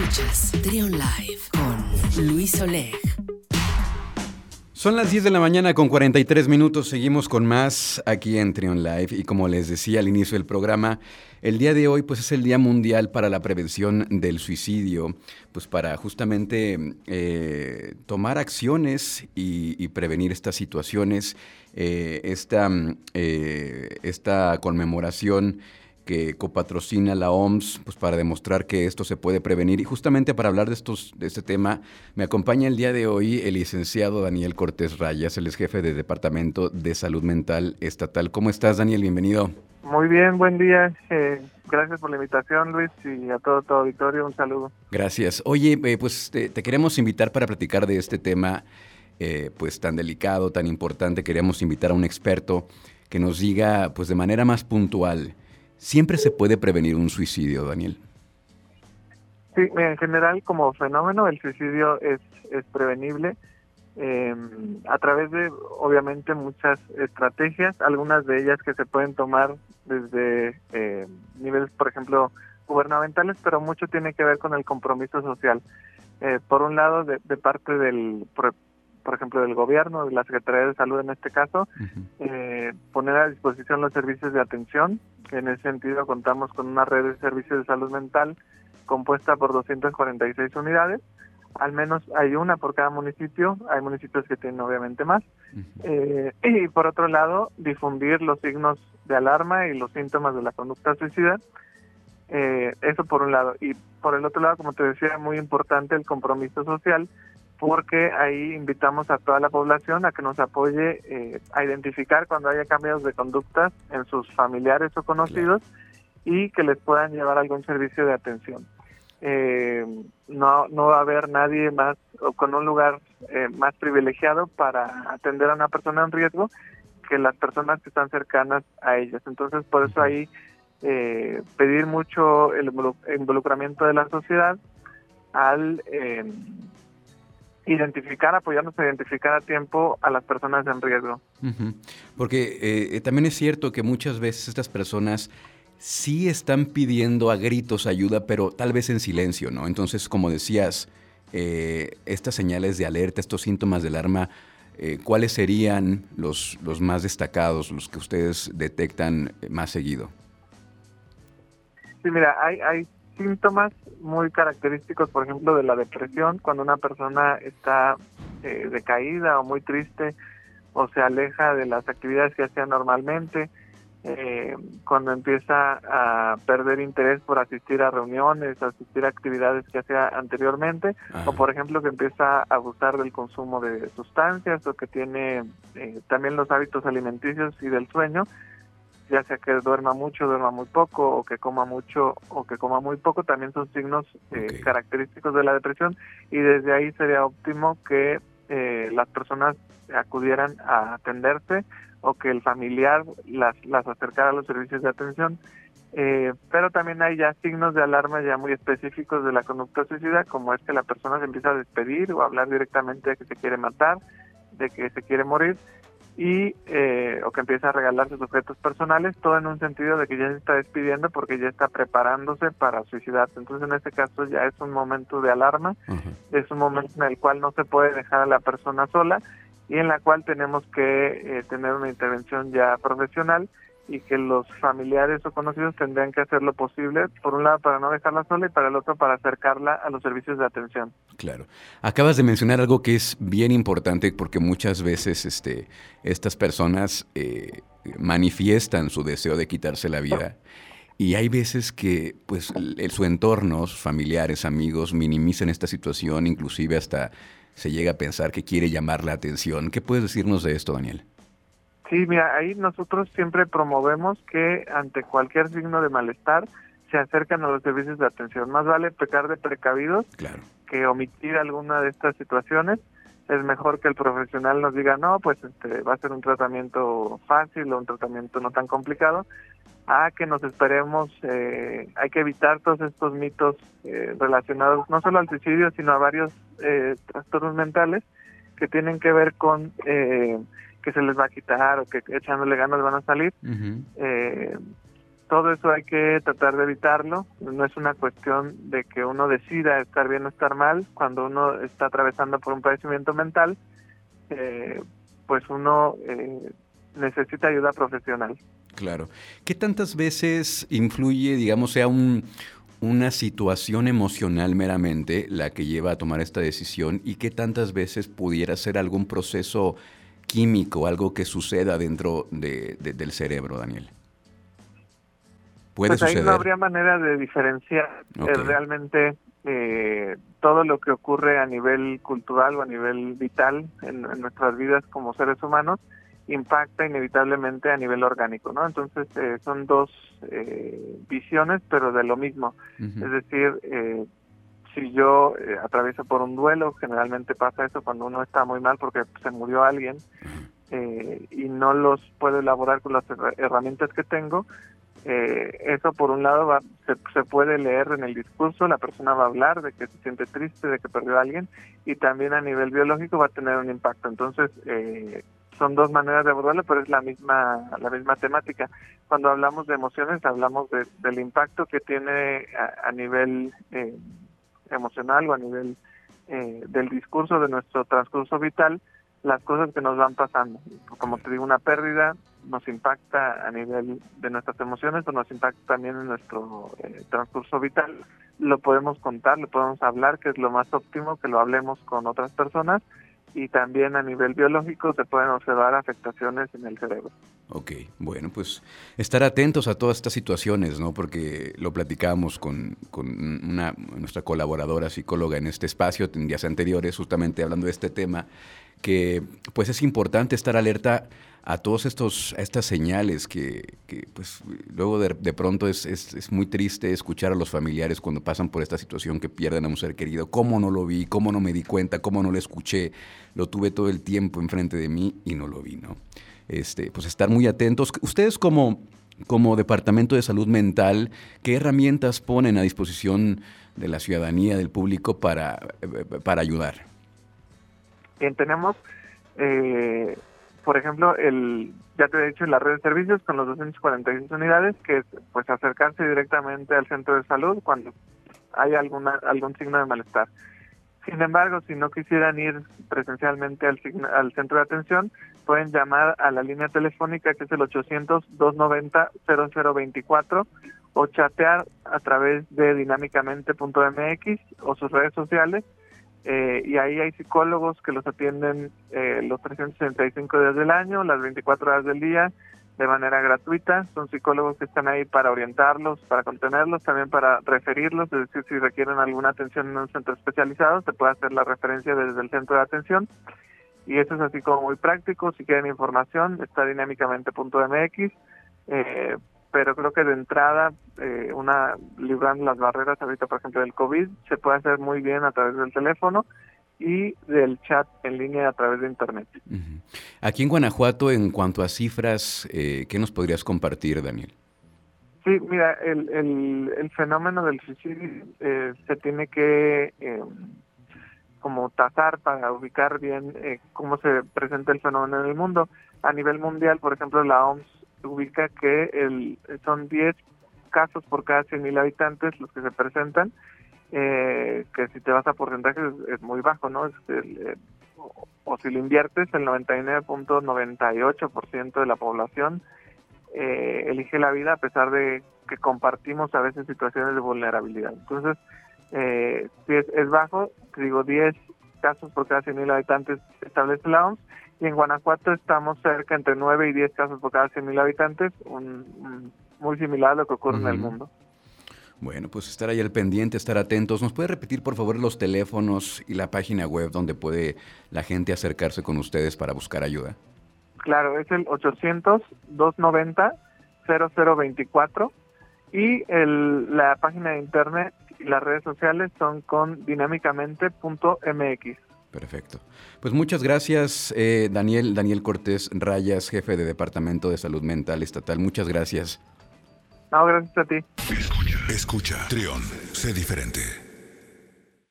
Escuchas Trion Live con Luis Oleg. Son las 10 de la mañana con 43 minutos. Seguimos con más aquí en Trion Live. Y como les decía al inicio del programa, el día de hoy pues, es el Día Mundial para la Prevención del Suicidio, pues para justamente eh, tomar acciones y, prevenir estas situaciones. Eh, esta, eh, esta conmemoración que copatrocina la OMS pues para demostrar que esto se puede prevenir. Y justamente para hablar de, estos, de este tema, me acompaña el día de hoy el licenciado Daniel Cortés Rayas, el ex jefe de Departamento de Salud Mental Estatal. ¿Cómo estás, Daniel? Bienvenido. Muy bien, buen día. Eh, gracias por la invitación, Luis, y a todo tu auditorio un saludo. Gracias. Oye, eh, pues te, queremos invitar para platicar de este tema eh, pues tan delicado, tan importante. Queremos invitar a un experto que nos diga pues de manera más puntual ¿Siempre se puede prevenir un suicidio, Daniel? Sí, en general como fenómeno el suicidio es, es prevenible eh, a través de obviamente muchas estrategias, algunas de ellas que se pueden tomar desde eh, niveles, por ejemplo, gubernamentales, pero mucho tiene que ver con el compromiso social. Eh, por un lado, de, de parte del, por ejemplo, del gobierno, de la Secretaría de Salud en este caso, eh, poner a disposición los servicios de atención, que en ese sentido contamos con una red de servicios de salud mental compuesta por 246 unidades, al menos hay una por cada municipio, hay municipios que tienen obviamente más, eh, y por otro lado, difundir los signos de alarma y los síntomas de la conducta suicida, eh, eso por un lado, y por el otro lado, como te decía, muy importante el compromiso social, porque ahí invitamos a toda la población a que nos apoye eh, a identificar cuando haya cambios de conductas en sus familiares o conocidos y que les puedan llevar algún servicio de atención. Eh, no, no va a haber nadie más o con un lugar eh, más privilegiado para atender a una persona en riesgo que las personas que están cercanas a ellas. Entonces, por eso ahí pedir mucho el involucramiento de la sociedad al identificar, apoyarnos a identificar a tiempo a las personas en riesgo. Porque eh, eh, también es cierto que muchas veces estas personas sí están pidiendo a gritos ayuda, pero tal vez en silencio, ¿no? Entonces, como decías, eh, estas señales de alerta, estos síntomas del alarma, ¿cuáles serían los, los más destacados, los que ustedes detectan más seguido? Sí, mira, hay, hay síntomas muy característicos, por ejemplo, de la depresión, cuando una persona está eh, decaída o muy triste o se aleja de las actividades que hacía normalmente, eh, cuando empieza a perder interés por asistir a reuniones, asistir a actividades que hacía anteriormente, o por ejemplo que empieza a abusar del consumo de sustancias o que tiene eh, también los hábitos alimenticios y del sueño, ya sea que duerma mucho, duerma muy poco, o que coma mucho o que coma muy poco, también son signos eh, característicos de la depresión y desde ahí sería óptimo que eh, las personas acudieran a atenderse o que el familiar las, las acercara a los servicios de atención. Eh, pero también hay ya signos de alarma ya muy específicos de la conducta suicida, como es que la persona se empieza a despedir o a hablar directamente de que se quiere matar, de que se quiere morir y eh, o que empieza a regalar sus objetos personales, todo en un sentido de que ya se está despidiendo porque ya está preparándose para suicidarse. Entonces en este caso ya es un momento de alarma, es un momento en el cual no se puede dejar a la persona sola y en la cual tenemos que eh, tener una intervención ya profesional y que los familiares o conocidos tendrían que hacer lo posible, por un lado para no dejarla sola y para el otro para acercarla a los servicios de atención. Claro. Acabas de mencionar algo que es bien importante porque muchas veces este, estas personas eh, manifiestan su deseo de quitarse la vida. Y hay veces que pues su entorno, sus familiares, amigos, minimizan esta situación, inclusive hasta se llega a pensar que quiere llamar la atención. ¿Qué puedes decirnos de esto, Daniel? Sí, mira, ahí nosotros siempre promovemos que ante cualquier signo de malestar se acercan a los servicios de atención. Más vale pecar de precavidos que omitir alguna de estas situaciones. Es mejor que el profesional nos diga, no, pues este, va a ser un tratamiento fácil o un tratamiento no tan complicado, a que nos esperemos, eh, hay que evitar todos estos mitos eh, relacionados no solo al suicidio, sino a varios eh, trastornos mentales que tienen que ver con que se les va a quitar o que echándole ganas van a salir. eh, todo eso hay que tratar de evitarlo. No es una cuestión de que uno decida estar bien o estar mal. Cuando uno está atravesando por un padecimiento mental, eh, pues uno eh, necesita ayuda profesional. Claro. ¿Qué tantas veces influye, digamos, sea un, una situación emocional meramente la que lleva a tomar esta decisión y qué tantas veces pudiera ser algún proceso químico, algo que suceda dentro de, del cerebro, Daniel? ¿Puede pues ahí no habría manera de diferenciar eh, realmente eh, todo lo que ocurre a nivel cultural o a nivel vital en nuestras vidas como seres humanos impacta inevitablemente a nivel orgánico, ¿no? Entonces eh, son dos eh, visiones, pero de lo mismo. Es decir, eh, si yo atravieso por un duelo, generalmente pasa eso cuando uno está muy mal porque se murió alguien y no los puedo elaborar con las herramientas que tengo, eso por un lado va, se, se, puede leer en el discurso, la persona va a hablar de que se siente triste, de que perdió a alguien y también a nivel biológico va a tener un impacto. Entonces, eh, son dos maneras de abordarlo, pero es la misma la misma temática. Cuando hablamos de emociones, hablamos del impacto que tiene a, nivel eh, emocional o a nivel eh, del discurso de nuestro transcurso vital, las cosas que nos van pasando. Como te digo, una pérdida nos impacta a nivel de nuestras emociones o nos impacta también en nuestro eh, transcurso vital. Lo podemos contar, lo podemos hablar, que es lo más óptimo, que lo hablemos con otras personas y también a nivel biológico se pueden observar afectaciones en el cerebro. Ok, bueno, pues estar atentos a todas estas situaciones, ¿no? Porque lo platicábamos con, con una, nuestra colaboradora psicóloga en este espacio en días anteriores, justamente hablando de este tema, que pues es importante estar alerta a todos estas señales que, pues luego de, pronto es, es, muy triste escuchar a los familiares cuando pasan por esta situación que pierden a un ser querido. Cómo no lo vi cómo no me di cuenta cómo no lo escuché lo tuve todo el tiempo enfrente de mí y no lo vi no este pues estar muy atentos ustedes como como departamento de salud mental qué herramientas ponen a disposición de la ciudadanía del público para para ayudar bien tenemos eh, por ejemplo, el ya te he dicho, la red de servicios con los 246 unidades, que es pues acercarse directamente al centro de salud cuando hay alguna algún signo de malestar. Sin embargo, si no quisieran ir presencialmente al, al centro de atención, pueden llamar a la línea telefónica que es el 800-290-0024 o chatear a través de dinámicamente.mx o sus redes sociales eh, y ahí hay psicólogos que los atienden eh, los 365 días del año, las 24 horas del día, de manera gratuita. Son psicólogos que están ahí para orientarlos, para contenerlos, también para referirlos, es decir, si requieren alguna atención en un centro especializado, se puede hacer la referencia desde el centro de atención. Y eso es así como muy práctico. Si quieren información, está dinámicamente.mx. Eh, pero creo que de entrada, eh, una librando las barreras ahorita, por ejemplo, del COVID, se puede hacer muy bien a través del teléfono y del chat en línea a través de Internet. Aquí en Guanajuato, en cuanto a cifras, eh, ¿qué nos podrías compartir, Daniel? Sí, mira, el, el, el fenómeno del suicidio eh, se tiene que eh, como tasar para ubicar bien eh, cómo se presenta el fenómeno en el mundo. A nivel mundial, por ejemplo, la OMS ubica que el, son 10 casos por cada 100.000 habitantes los que se presentan, eh, que si te vas a porcentajes es, muy bajo, ¿no? Eh, o, si lo inviertes, el 99.98% de la población eh, elige la vida a pesar de que compartimos a veces situaciones de vulnerabilidad. Entonces, eh, es, es bajo, digo 10 casos por cada 100.000 habitantes establece la OMS y en Guanajuato estamos cerca entre 9 y 10 casos por cada 100.000 habitantes, un, muy similar a lo que ocurre en el mundo. Bueno, pues estar ahí al pendiente, estar atentos. ¿Nos puede repetir, por favor, los teléfonos y la página web donde puede la gente acercarse con ustedes para buscar ayuda? Claro, es el 800-290-0024 y el, la página de internet y las redes sociales son con dinámicamente.mx. Perfecto. Pues muchas gracias, eh, Daniel, Daniel Cortés Rayas, jefe de Departamento de Salud Mental Estatal. Muchas gracias. No, gracias a ti. Escucha, escucha. Trión, sé diferente.